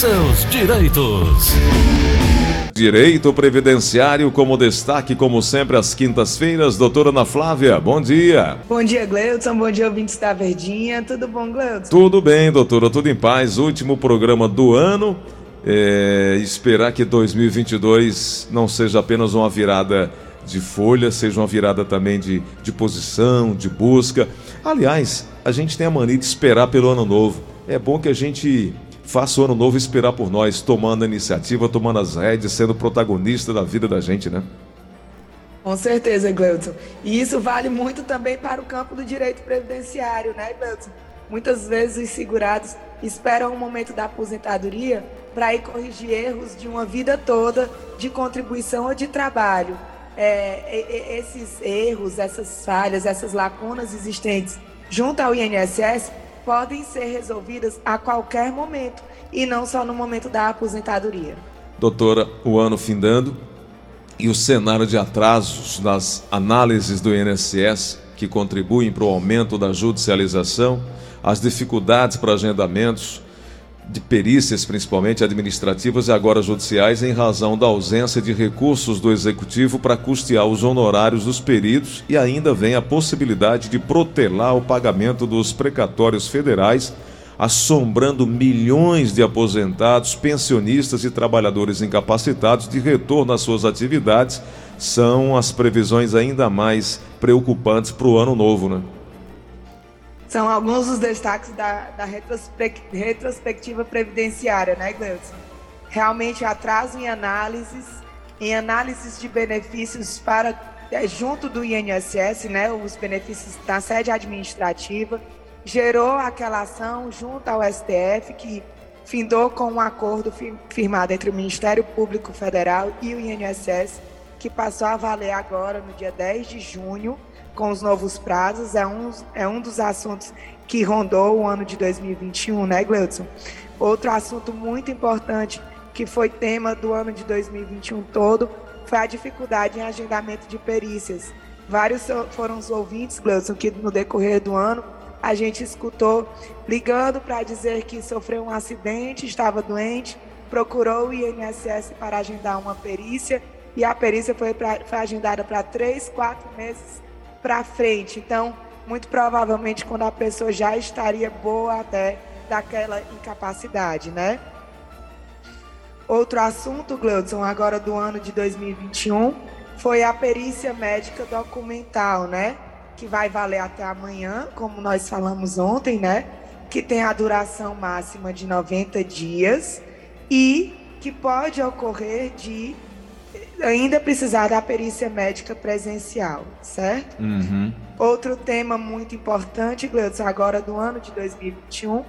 seus direitos. Direito Previdenciário como destaque, como sempre, às quintas-feiras. Doutora Ana Flávia, bom dia. Bom dia, Gleudson. Bom dia, ouvintes da Verdinha. Tudo bom, Gleudson? Tudo bem, doutora. Tudo em paz. Último programa do ano. É, esperar que 2022 não seja apenas uma virada de folha, seja uma virada também de, de posição, de busca. Aliás, a gente tem a mania de esperar pelo ano novo. É bom que a gente faça o ano novo esperar por nós, tomando a iniciativa, tomando as rédeas, sendo protagonista da vida da gente, né? Com certeza, Gleudson. E isso vale muito também para o campo do direito previdenciário, né, Gleudson? Muitas vezes os segurados esperam o momento da aposentadoria para ir corrigir erros de uma vida toda de contribuição ou de trabalho. É, esses erros, essas falhas, essas lacunas existentes junto ao INSS podem ser resolvidas a qualquer momento e não só no momento da aposentadoria. Doutora, o ano findando e o cenário de atrasos nas análises do INSS que contribuem para o aumento da judicialização, as dificuldades para agendamentos, de perícias, principalmente administrativas e agora judiciais, em razão da ausência de recursos do executivo para custear os honorários dos peritos e ainda vem a possibilidade de protelar o pagamento dos precatórios federais, assombrando milhões de aposentados, pensionistas e trabalhadores incapacitados de retorno às suas atividades. São as previsões ainda mais preocupantes para o ano novo, né? São alguns dos destaques da, da retrospectiva previdenciária, né, Gleudson? Realmente atraso em análises, em análises de benefícios para é, junto do INSS, né, os benefícios da sede administrativa, gerou aquela ação junto ao STF que findou com um acordo firmado entre o Ministério Público Federal e o INSS, que passou a valer agora no dia 10 de junho com os novos prazos é um, é um dos assuntos que rondou o ano de 2021, né, Gleudson? Outro assunto muito importante que foi tema do ano de 2021 todo foi a dificuldade em agendamento de perícias. Vários foram os ouvintes, Gleudson, que no decorrer do ano a gente escutou ligando para dizer que sofreu um acidente, estava doente, procurou o INSS para agendar uma perícia e a perícia foi, pra, foi agendada para três, quatro meses para frente. Então, muito provavelmente quando a pessoa já estaria boa até daquela incapacidade, né? Outro assunto, Gleudson, agora do ano de 2021, foi a perícia médica documental, né? Que vai valer até amanhã, como nós falamos ontem, né? Que tem a duração máxima de 90 dias e que pode ocorrer de ainda precisar da perícia médica presencial, certo? Uhum. Outro tema muito importante, Gleudson, agora do ano de 2021,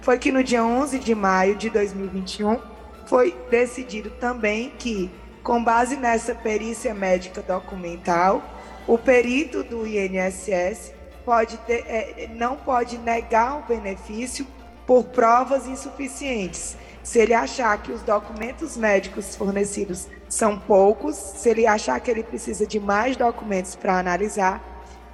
foi que no dia 11 de maio de 2021 foi decidido também que, com base nessa perícia médica documental, o perito do INSS pode ter, é, não pode negar o benefício por provas insuficientes se ele achar que os documentos médicos fornecidos são poucos, se ele achar que ele precisa de mais documentos para analisar,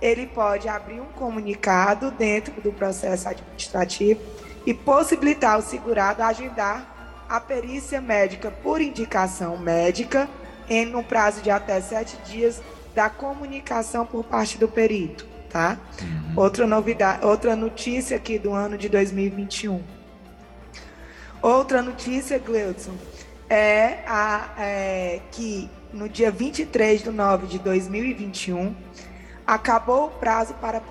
ele pode abrir um comunicado dentro do processo administrativo e possibilitar o segurado agendar a perícia médica por indicação médica em um prazo de até sete dias da comunicação por parte do perito, tá? Uhum. Outra novidade, outra notícia aqui do ano de 2021 Outra notícia, Gleudson, é, a, é que no dia 23 de nove de 2021 acabou o prazo para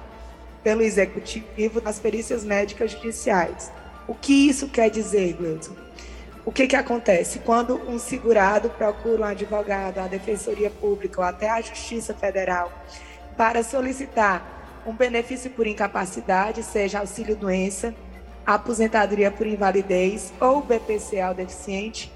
pelo executivo das perícias médicas judiciais. O que isso quer dizer, Gleudson? O que, que acontece? Quando um segurado procura um advogado, a Defensoria Pública ou até a Justiça Federal para solicitar um benefício por incapacidade, seja auxílio-doença, aposentadoria por invalidez ou BPC ao deficiente,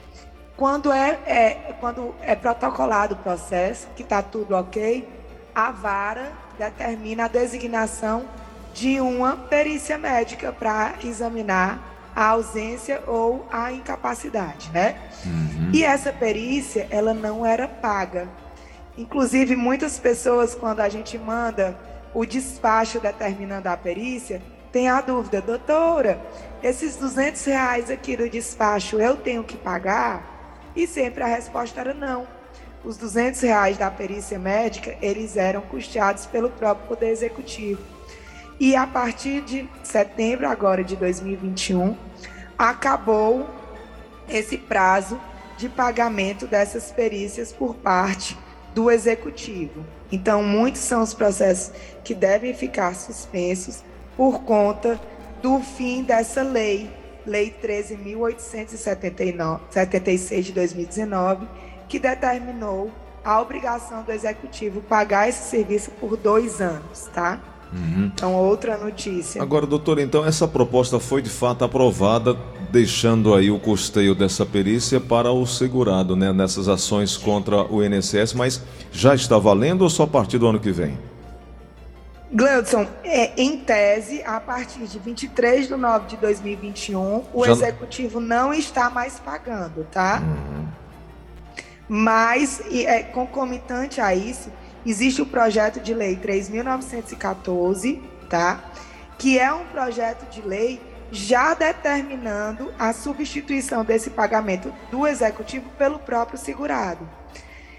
quando é, é, quando é protocolado o processo, que está tudo ok, a vara determina a designação de uma perícia médica para examinar a ausência ou a incapacidade, né? Uhum. E essa perícia, ela não era paga. Inclusive, muitas pessoas, quando a gente manda o despacho determinando a perícia, tem a dúvida, doutora, esses 200 reais aqui do despacho eu tenho que pagar? E sempre a resposta era não. Os 200 reais da perícia médica, eles eram custeados pelo próprio Poder Executivo. E a partir de setembro agora de 2021, acabou esse prazo de pagamento dessas perícias por parte do executivo. Então, muitos são os processos que devem ficar suspensos por conta do fim dessa lei, Lei 13.876 de 2019, que determinou a obrigação do executivo pagar esse serviço por dois anos, tá? Uhum. Então, outra notícia. Agora, doutor, então essa proposta foi de fato aprovada, deixando aí o custeio dessa perícia para o segurado, né, nessas ações contra o INSS, mas já está valendo ou só a partir do ano que vem? Gleudson, é, em tese, a partir de 23 de nove de 2021, o já... executivo não está mais pagando, tá? Uhum. Mas, é, concomitante a isso, existe o projeto de lei 3.914, tá? Que é um projeto de lei já determinando a substituição desse pagamento do executivo pelo próprio segurado.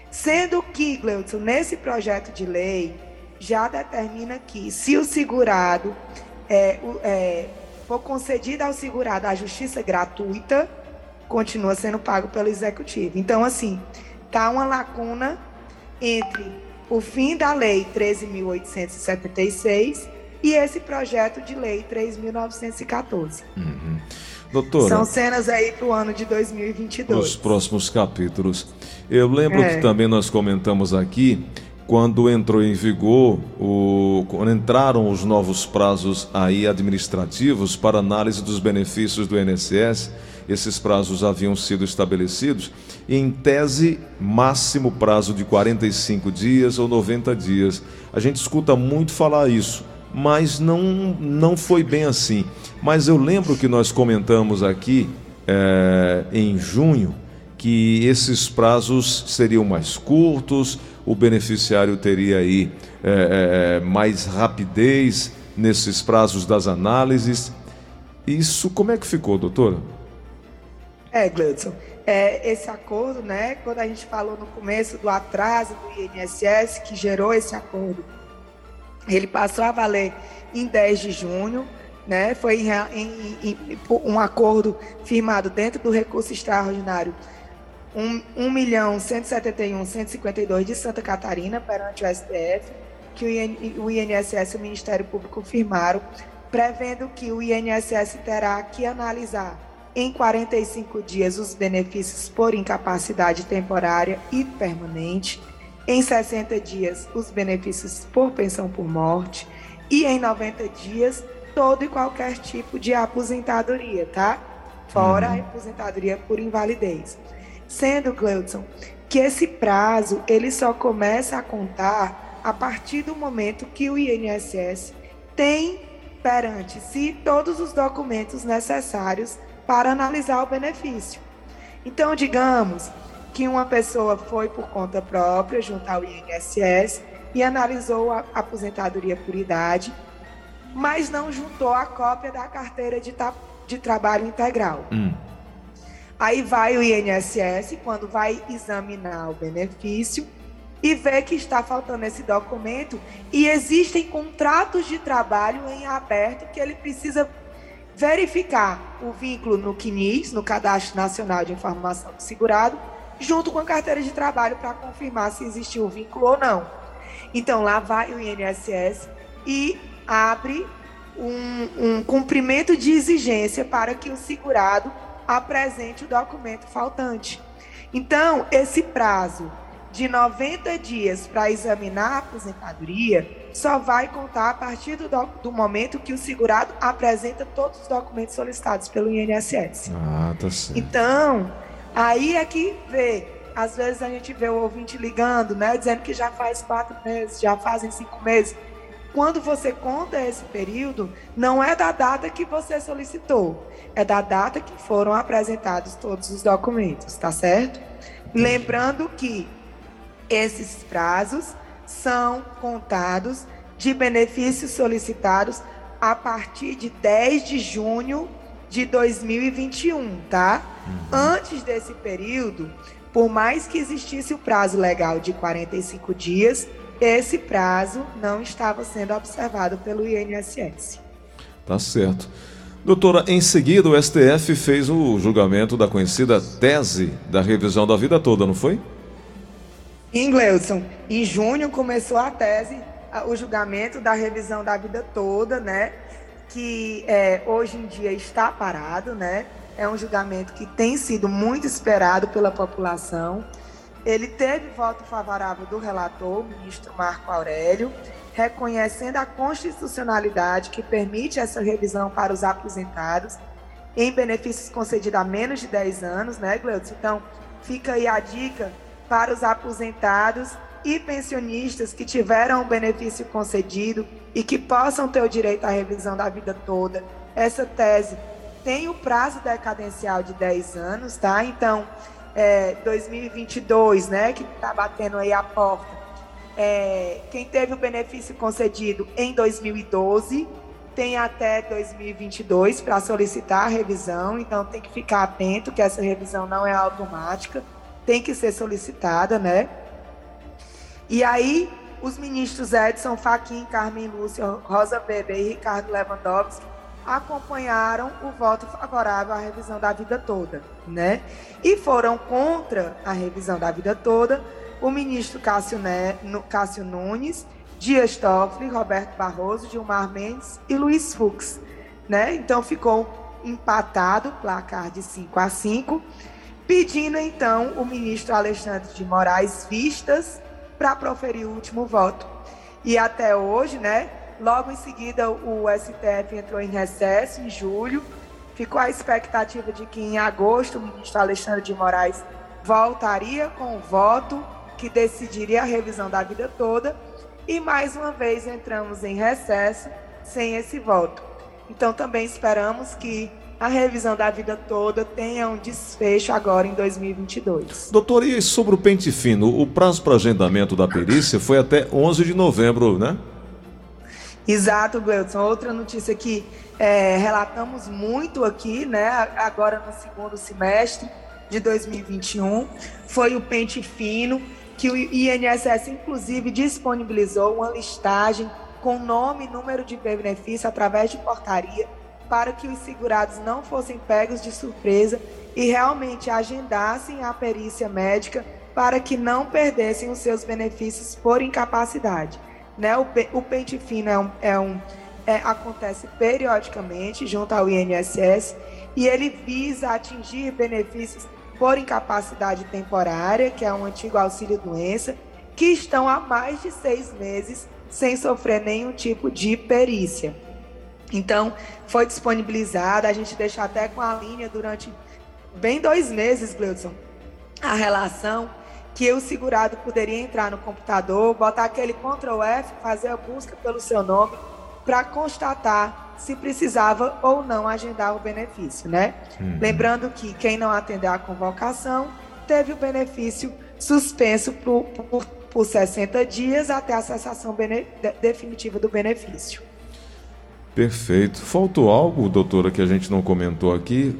Sendo que, Gleudson, nesse projeto de lei, já determina que, se o segurado é, é, for concedida ao segurado a justiça gratuita, continua sendo pago pelo executivo. Então, assim, tá uma lacuna entre o fim da Lei 13.876 e esse projeto de Lei 3.914. Uhum. Doutora, São cenas aí para o ano de 2022. Os próximos capítulos. Eu lembro é. que também nós comentamos aqui quando entrou em vigor, o, quando entraram os novos prazos aí administrativos para análise dos benefícios do INSS, esses prazos haviam sido estabelecidos, em tese, máximo prazo de 45 dias ou 90 dias. A gente escuta muito falar isso, mas não, não foi bem assim. Mas eu lembro que nós comentamos aqui é, em junho que esses prazos seriam mais curtos, o beneficiário teria aí é, é, mais rapidez nesses prazos das análises. Isso como é que ficou, doutora? É, Gleudson, é, esse acordo, né, quando a gente falou no começo do atraso do INSS, que gerou esse acordo, ele passou a valer em 10 de junho, né, foi em, em, em, um acordo firmado dentro do recurso extraordinário 1, milhão 171 152 de Santa Catarina perante o STF, que o INSS e o Ministério Público firmaram, prevendo que o INSS terá que analisar em 45 dias os benefícios por incapacidade temporária e permanente, em 60 dias os benefícios por pensão por morte e em 90 dias todo e qualquer tipo de aposentadoria, tá? Fora uhum. a aposentadoria por invalidez. Sendo, Gleudson, que esse prazo ele só começa a contar a partir do momento que o INSS tem perante si todos os documentos necessários para analisar o benefício. Então, digamos que uma pessoa foi por conta própria junto ao INSS e analisou a aposentadoria por idade, mas não juntou a cópia da carteira de, de trabalho integral. Hum. Aí vai o INSS, quando vai examinar o benefício, e vê que está faltando esse documento e existem contratos de trabalho em aberto que ele precisa verificar o vínculo no CNIS, no Cadastro Nacional de Informação do Segurado, junto com a carteira de trabalho para confirmar se existiu o vínculo ou não. Então lá vai o INSS e abre um, um cumprimento de exigência para que o segurado apresente o documento faltante. Então, esse prazo de 90 dias para examinar a aposentadoria só vai contar a partir do, do, momento que o segurado apresenta todos os documentos solicitados pelo INSS. Ah, tá certo. Então, aí é que vê. Às vezes a gente vê o ouvinte ligando, né? Dizendo que já faz quatro meses, já fazem cinco meses. Quando você conta esse período, não é da data que você solicitou, é da data que foram apresentados todos os documentos, tá certo? Lembrando que esses prazos são contados de benefícios solicitados a partir de 10 de junho de 2021, tá? Uhum. Antes desse período, por mais que existisse o prazo legal de 45 dias, esse prazo não estava sendo observado pelo INSS. Tá certo. Doutora, em seguida o STF fez o julgamento da conhecida tese da revisão da vida toda, não foi? Sim, Gleuson. Em junho começou a tese, o julgamento da revisão da vida toda, né? Que é, hoje em dia está parado, né? É um julgamento que tem sido muito esperado pela população. Ele teve voto favorável do relator, o ministro Marco Aurélio, reconhecendo a constitucionalidade que permite essa revisão para os aposentados em benefícios concedidos há menos de 10 anos, né, Gleudson? Então, fica aí a dica para os aposentados e pensionistas que tiveram o benefício concedido e que possam ter o direito à revisão da vida toda. Essa tese tem o prazo decadencial de 10 anos, tá? Então, é, 2022, né, que está batendo aí a porta, é, quem teve o benefício concedido em 2012 tem até 2022 para solicitar a revisão, então tem que ficar atento que essa revisão não é automática, tem que ser solicitada, né? E aí, os ministros Edson Fachin, Carmen Lúcia, Rosa Weber e Ricardo Lewandowski acompanharam o voto favorável à revisão da vida toda, né? E foram contra a revisão da vida toda o ministro Cássio, né, Cássio Nunes, Dias Toffoli, Roberto Barroso, Gilmar Mendes e Luiz Fux, né? Então ficou empatado, placar de 5 a 5, pedindo então o ministro Alexandre de Moraes vistas para proferir o último voto. E até hoje, né? Logo em seguida, o STF entrou em recesso, em julho. Ficou a expectativa de que em agosto o ministro Alexandre de Moraes voltaria com o voto que decidiria a revisão da vida toda. E mais uma vez entramos em recesso sem esse voto. Então também esperamos que a revisão da vida toda tenha um desfecho agora em 2022. Doutor, e sobre o pente fino, o prazo para agendamento da perícia foi até 11 de novembro, né? Exato, Gleudson. Outra notícia que é, relatamos muito aqui, né, agora no segundo semestre de 2021, foi o pente fino, que o INSS inclusive disponibilizou uma listagem com nome e número de benefício através de portaria para que os segurados não fossem pegos de surpresa e realmente agendassem a perícia médica para que não perdessem os seus benefícios por incapacidade. Né? O, o pente fino é um, é um é, acontece periodicamente junto ao INSS e ele visa atingir benefícios por incapacidade temporária, que é um antigo auxílio-doença, que estão há mais de seis meses sem sofrer nenhum tipo de perícia. Então, foi disponibilizada, a gente deixa até com a linha durante bem dois meses, Gleudson, a relação que o segurado poderia entrar no computador, botar aquele Ctrl F, fazer a busca pelo seu nome para constatar se precisava ou não agendar o benefício, né? Uhum. Lembrando que quem não atender à convocação teve o benefício suspenso por, por, por 60 dias até a cessação definitiva do benefício. Perfeito. Faltou algo, doutora, que a gente não comentou aqui?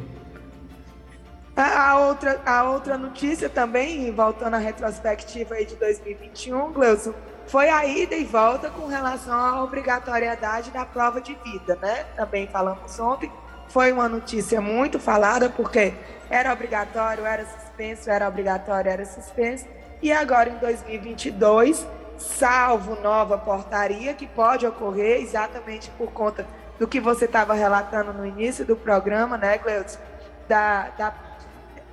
A, outra, a outra notícia também, voltando à retrospectiva de 2021, Gleuson, foi a ida e volta com relação à obrigatoriedade da prova de vida, né? Também falamos ontem. Foi uma notícia muito falada, porque era obrigatório, era suspenso, era obrigatório, era suspenso. E agora, em 2022, salvo nova portaria, que pode ocorrer exatamente por conta do que você estava relatando no início do programa, né, Cleudes? Da, da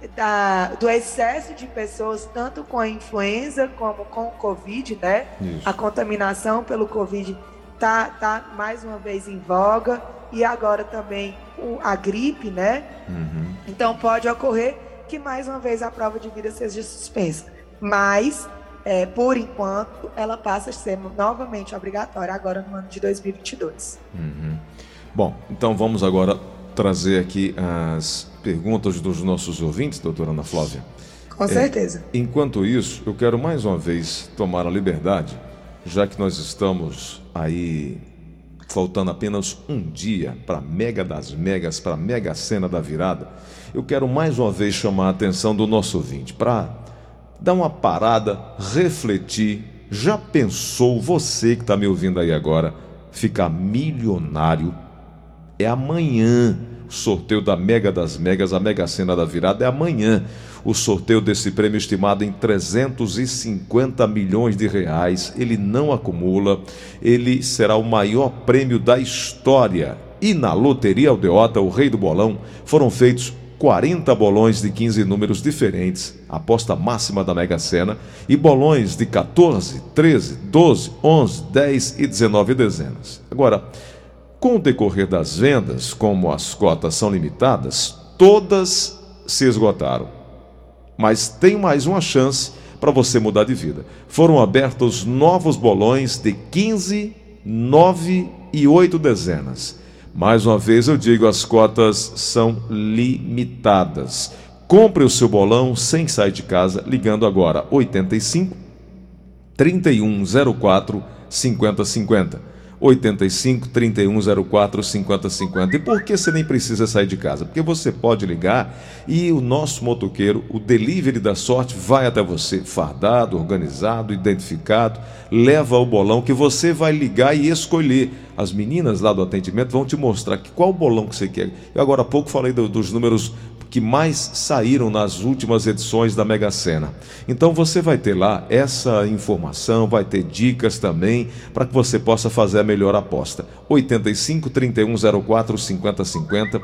da, do excesso de pessoas, tanto com a influenza como com o Covid, né? Isso. A contaminação pelo Covid tá, tá mais uma vez em voga e agora também o, a gripe, né? Uhum. Então pode ocorrer que mais uma vez a prova de vida seja suspensa. Mas, é, por enquanto, ela passa a ser novamente obrigatória agora no ano de 2022. Uhum. Bom, então vamos agora trazer aqui as perguntas dos nossos ouvintes, doutora Ana Flávia. Com certeza. É, enquanto isso, eu quero mais uma vez tomar a liberdade, já que nós estamos aí faltando apenas um dia para Mega das Megas, para a Mega Sena da Virada, eu quero mais uma vez chamar a atenção do nosso ouvinte para dar uma parada, refletir. Já pensou você que está me ouvindo aí agora ficar milionário? É amanhã o sorteio da Mega das Megas, a Mega Sena da Virada é amanhã. O sorteio desse prêmio estimado em 350 milhões de reais. Ele não acumula, ele será o maior prêmio da história. E na Loteria Aldeota, o Rei do Bolão, foram feitos 40 bolões de 15 números diferentes, aposta máxima da Mega Sena, e bolões de 14, 13, 12, 11, 10 e 19 dezenas. Agora, com o decorrer das vendas, como as cotas são limitadas, todas se esgotaram. Mas tem mais uma chance para você mudar de vida. Foram abertos novos bolões de 15, 9 e 8 dezenas. Mais uma vez eu digo, as cotas são limitadas. Compre o seu bolão sem sair de casa, ligando agora 85 3104 5050. 85 3104 5050. E por que você nem precisa sair de casa? Porque você pode ligar e o nosso motoqueiro, o delivery da sorte, vai até você, fardado, organizado, identificado, leva o bolão que você vai ligar e escolher. As meninas lá do atendimento vão te mostrar que qual bolão que você quer. Eu agora há pouco falei do, dos números que mais saíram nas últimas edições da Mega Sena. Então você vai ter lá essa informação, vai ter dicas também para que você possa fazer a melhor aposta. 85 3104 5050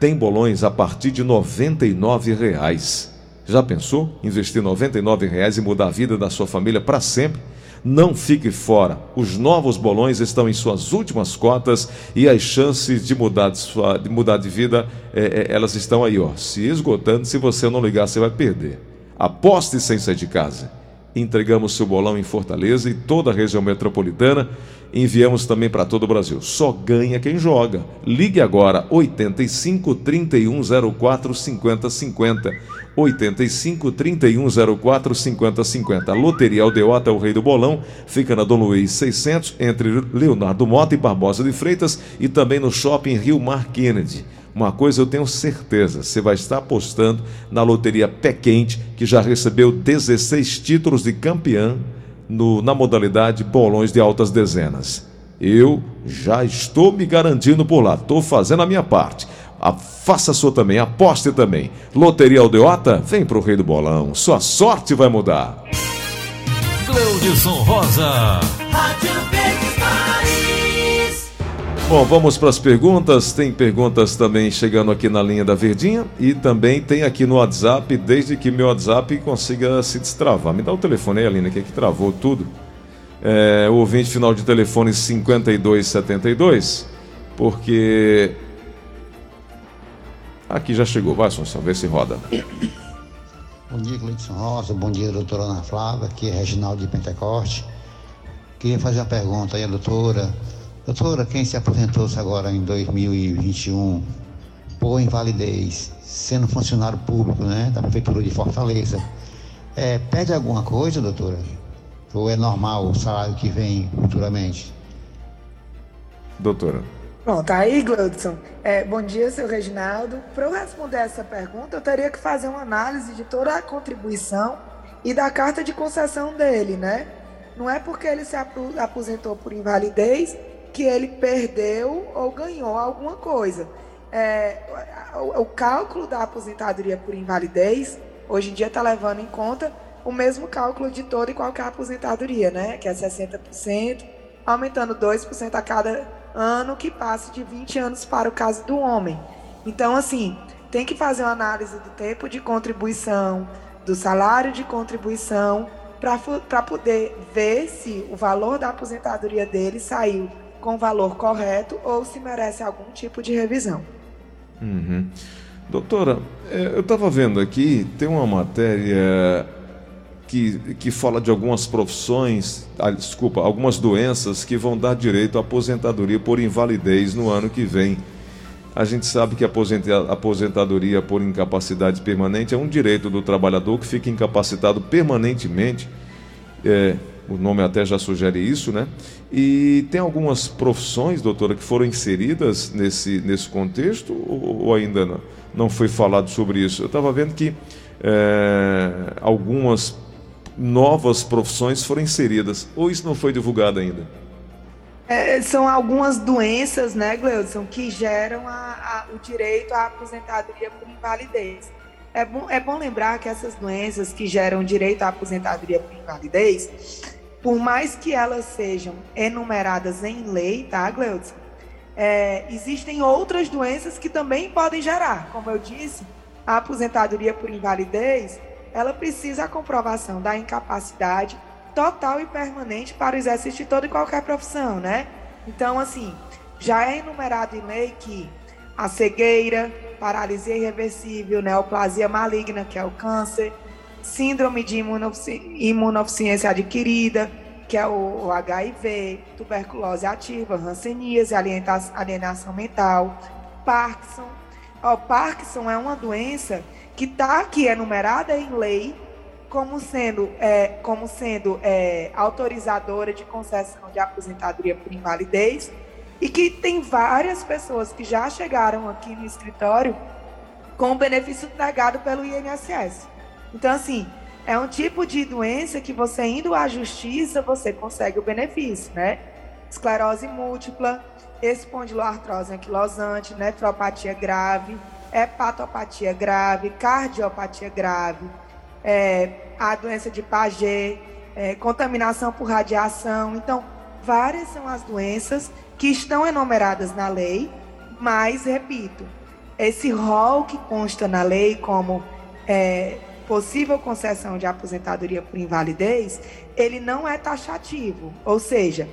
tem bolões a partir de 99 reais. Já pensou investir 99 reais e mudar a vida da sua família para sempre? Não fique fora. Os novos bolões estão em suas últimas cotas e as chances de mudar de, sua, de, mudar de vida, é, é, elas estão aí, ó, se esgotando. Se você não ligar, você vai perder. Aposte sem sair de casa. Entregamos seu bolão em Fortaleza e toda a região metropolitana. Enviamos também para todo o Brasil. Só ganha quem joga. Ligue agora 85 3104 5050. 85 3104 5050. Loteria Aldeota, o Rei do Bolão, fica na Dom Luiz 600, entre Leonardo Mota e Barbosa de Freitas e também no shopping Rio Mar Kennedy. Uma coisa eu tenho certeza, você vai estar apostando na loteria Pé Quente, que já recebeu 16 títulos de campeão no, na modalidade bolões de altas dezenas. Eu já estou me garantindo por lá, estou fazendo a minha parte. A, faça a sua também, aposte também. Loteria Aldeota, vem pro Rei do Bolão. Sua sorte vai mudar. Cleudson Rosa. Rádio Bom, vamos para as perguntas. Tem perguntas também chegando aqui na linha da Verdinha e também tem aqui no WhatsApp, desde que meu WhatsApp consiga se destravar. Me dá o telefone aí, Aline, que aqui travou tudo. É, o ouvinte final de telefone 5272, porque Aqui já chegou, vai, Assunção, vê se roda. Bom dia, Cleiton Rosa, bom dia, doutora Ana Flávia, aqui é Reginaldo de Pentecoste. Queria fazer uma pergunta aí, doutora. Doutora, quem se aposentou-se agora em 2021 por invalidez, sendo funcionário público, né, da Prefeitura de Fortaleza, é, pede alguma coisa, doutora? Ou é normal o salário que vem futuramente? Doutora. Bom, tá aí, Gladson. É, bom dia, seu Reginaldo. Para eu responder essa pergunta, eu teria que fazer uma análise de toda a contribuição e da carta de concessão dele, né? Não é porque ele se aposentou por invalidez que ele perdeu ou ganhou alguma coisa. É, o, o cálculo da aposentadoria por invalidez, hoje em dia está levando em conta o mesmo cálculo de toda e qualquer aposentadoria, né? Que é 60%, aumentando 2% a cada ano que passe de 20 anos para o caso do homem. Então, assim, tem que fazer uma análise do tempo de contribuição, do salário de contribuição, para poder ver se o valor da aposentadoria dele saiu com valor correto ou se merece algum tipo de revisão. Uhum. Doutora, é, eu estava vendo aqui, tem uma matéria que, que fala de algumas profissões, ah, desculpa, algumas doenças que vão dar direito à aposentadoria por invalidez no ano que vem. A gente sabe que a aposentadoria por incapacidade permanente é um direito do trabalhador que fica incapacitado permanentemente. É, o nome até já sugere isso, né? E tem algumas profissões, doutora, que foram inseridas nesse, nesse contexto ou, ou ainda não, não foi falado sobre isso? Eu estava vendo que é, algumas novas profissões foram inseridas, ou isso não foi divulgado ainda? É, são algumas doenças, né, Gleudson, que geram a, a, o direito à aposentadoria por invalidez. É bom, é bom lembrar que essas doenças que geram direito à aposentadoria por invalidez, por mais que elas sejam enumeradas em lei, tá, Gleudson? É, existem outras doenças que também podem gerar. Como eu disse, a aposentadoria por invalidez, ela precisa a comprovação da incapacidade total e permanente para o exercício de toda e qualquer profissão, né? Então, assim, já é enumerado em lei que a cegueira, paralisia irreversível, neoplasia maligna, que é o câncer, síndrome de imunodeficiência adquirida, que é o, HIV, tuberculose ativa, hanseníase, alienação mental, Parkinson. O Parkinson é uma doença que está aqui enumerada em lei como sendo, é, como sendo é, autorizadora de concessão de aposentadoria por invalidez, e que tem várias pessoas que já chegaram aqui no escritório com benefício negado pelo INSS. Então, assim, é um tipo de doença que você indo à justiça, você consegue o benefício, né? Esclerose múltipla, espondiloartrose anquilosante, nefropatia grave, hepatopatia grave, cardiopatia grave, é, a doença de Paget, é, contaminação por radiação. Então, várias são as doenças que estão enumeradas na lei, mas, repito, esse rol que consta na lei como é, possível concessão de aposentadoria por invalidez, ele não é taxativo, ou seja,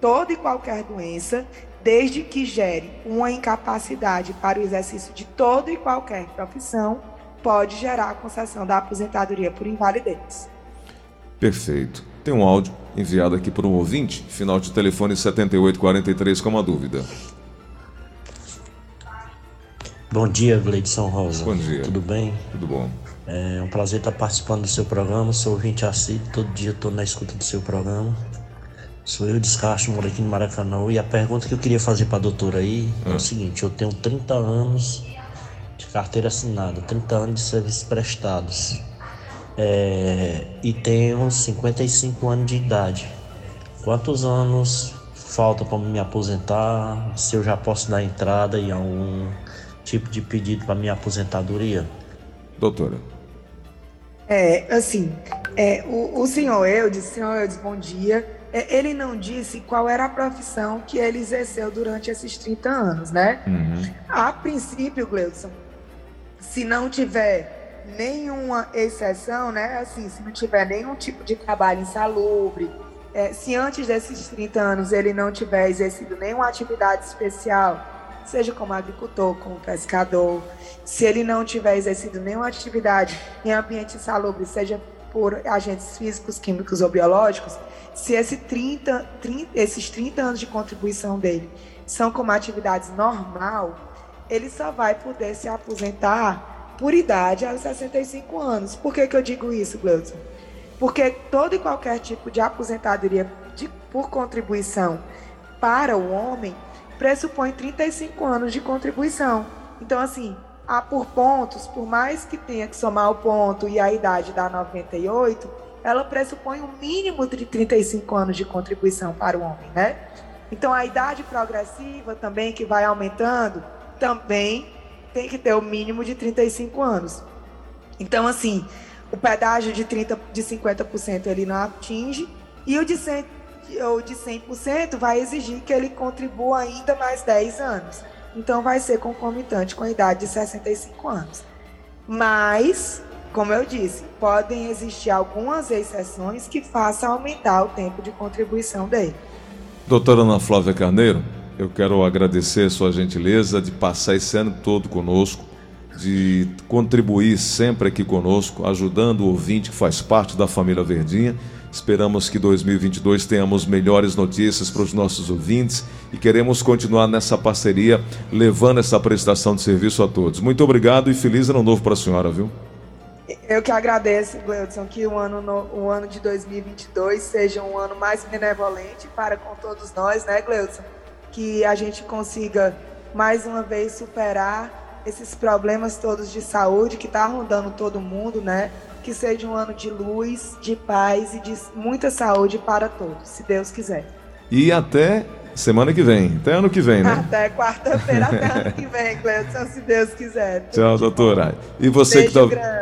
toda e qualquer doença, desde que gere uma incapacidade para o exercício de toda e qualquer profissão, pode gerar a concessão da aposentadoria por invalidez. Perfeito. Tem um áudio enviado aqui por um ouvinte, final de telefone 7843 com uma dúvida. Bom dia, Gleidson Rosa. Bom dia. Tudo bem? Tudo bom. É um prazer estar participando do seu programa. Sou ouvinte assíduo, todo dia estou na escuta do seu programa. Sou eu, Descacho, moro aqui no Maracanã. E a pergunta que eu queria fazer para a doutora aí é. é o seguinte: eu tenho 30 anos de carteira assinada, 30 anos de serviços prestados é, e tenho 55 anos de idade. Quantos anos falta para me aposentar? Se eu já posso dar entrada em algum tipo de pedido para minha aposentadoria? Doutora. É, assim, é, o, o senhor Eudes, senhor Eudes, bom dia. É, ele não disse qual era a profissão que ele exerceu durante esses 30 anos, né? Uhum. A princípio, Gleudson, se não tiver nenhuma exceção, né? Assim, se não tiver nenhum tipo de trabalho insalubre, é, se antes desses 30 anos ele não tiver exercido nenhuma atividade especial, seja como agricultor, como pescador, se ele não tiver exercido nenhuma atividade em ambiente insalubre, seja por agentes físicos, químicos ou biológicos, se esse 30, 30, esses 30 anos de contribuição dele são como atividades normal, ele só vai poder se aposentar por idade aos 65 anos. Por que, que eu digo isso, Gleudson? Porque todo e qualquer tipo de aposentadoria de, por contribuição para o homem pressupõe 35 anos de contribuição. Então, assim, a por pontos, por mais que tenha que somar o ponto e a idade dá 98, ela pressupõe um mínimo de 35 anos de contribuição para o homem, né? Então, a idade progressiva também, que vai aumentando, também tem que ter o mínimo de 35 anos. Então, assim, o pedágio de 30, de 50% ele não atinge e o de 100, ou de 100% vai exigir que ele contribua ainda mais 10 anos. Então, vai ser concomitante com a idade de 65 anos. Mas, como eu disse, podem existir algumas exceções que façam aumentar o tempo de contribuição dele. Doutora Ana Flávia Carneiro, eu quero agradecer sua gentileza de passar esse ano todo conosco, de contribuir sempre aqui conosco, ajudando o ouvinte que faz parte da família Verdinha. Esperamos que 2022 tenhamos melhores notícias para os nossos ouvintes e queremos continuar nessa parceria, levando essa prestação de serviço a todos. Muito obrigado e feliz ano novo para a senhora, viu? Eu que agradeço, Gleudson, que o ano, no, o ano de 2022 seja um ano mais benevolente para com todos nós, né, Gleudson? Que a gente consiga mais uma vez superar esses problemas todos de saúde que está rondando todo mundo, né? Que seja um ano de luz, de paz e de muita saúde para todos, se Deus quiser. E até semana que vem, até ano que vem, né? Até quarta-feira, até ano que vem, Gleudson, se Deus quiser. Tchau, doutora. E você Beijo que está grande.